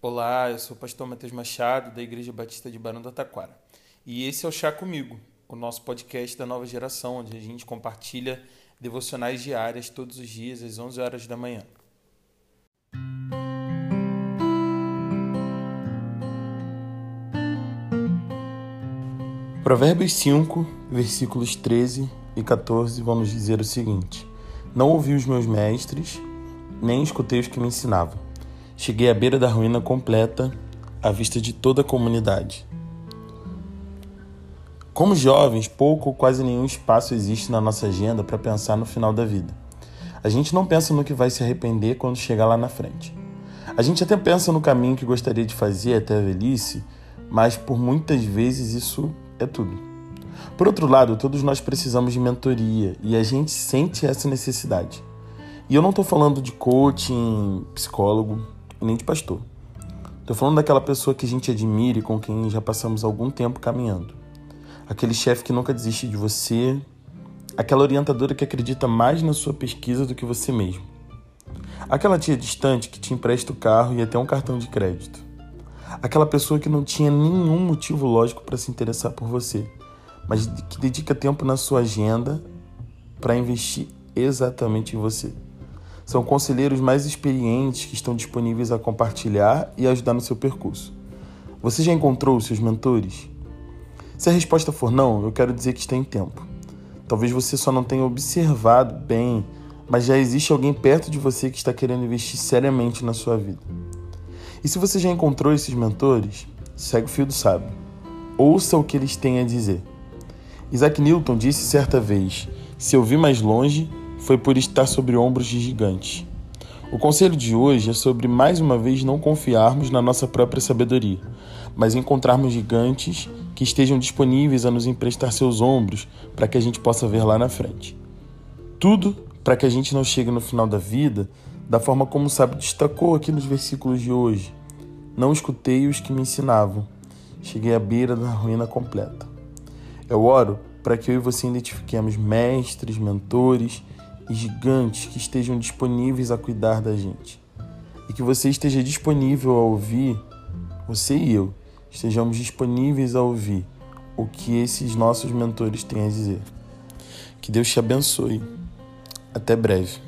Olá, eu sou o pastor Matheus Machado, da Igreja Batista de Barão do Taquara. E esse é o Chá Comigo, o nosso podcast da nova geração, onde a gente compartilha devocionais diárias todos os dias às 11 horas da manhã. Provérbios 5, versículos 13 e 14 vão nos dizer o seguinte: Não ouvi os meus mestres, nem escutei os que me ensinavam Cheguei à beira da ruína completa, à vista de toda a comunidade. Como jovens, pouco ou quase nenhum espaço existe na nossa agenda para pensar no final da vida. A gente não pensa no que vai se arrepender quando chegar lá na frente. A gente até pensa no caminho que gostaria de fazer até a velhice, mas por muitas vezes isso é tudo. Por outro lado, todos nós precisamos de mentoria e a gente sente essa necessidade. E eu não estou falando de coaching, psicólogo, e nem de pastor. Estou falando daquela pessoa que a gente admira e com quem já passamos algum tempo caminhando. Aquele chefe que nunca desiste de você, aquela orientadora que acredita mais na sua pesquisa do que você mesmo. Aquela tia distante que te empresta o carro e até um cartão de crédito. Aquela pessoa que não tinha nenhum motivo lógico para se interessar por você, mas que dedica tempo na sua agenda para investir exatamente em você. São conselheiros mais experientes que estão disponíveis a compartilhar e ajudar no seu percurso. Você já encontrou seus mentores? Se a resposta for não, eu quero dizer que está em tempo. Talvez você só não tenha observado bem, mas já existe alguém perto de você que está querendo investir seriamente na sua vida. E se você já encontrou esses mentores, segue o fio do sábio. Ouça o que eles têm a dizer. Isaac Newton disse certa vez: Se eu vi mais longe, foi por estar sobre ombros de gigantes. O conselho de hoje é sobre mais uma vez não confiarmos na nossa própria sabedoria, mas encontrarmos gigantes que estejam disponíveis a nos emprestar seus ombros para que a gente possa ver lá na frente. Tudo para que a gente não chegue no final da vida da forma como o sábio destacou aqui nos versículos de hoje. Não escutei os que me ensinavam, cheguei à beira da ruína completa. Eu oro para que eu e você identifiquemos mestres, mentores e gigantes que estejam disponíveis a cuidar da gente. E que você esteja disponível a ouvir, você e eu, estejamos disponíveis a ouvir o que esses nossos mentores têm a dizer. Que Deus te abençoe. Até breve.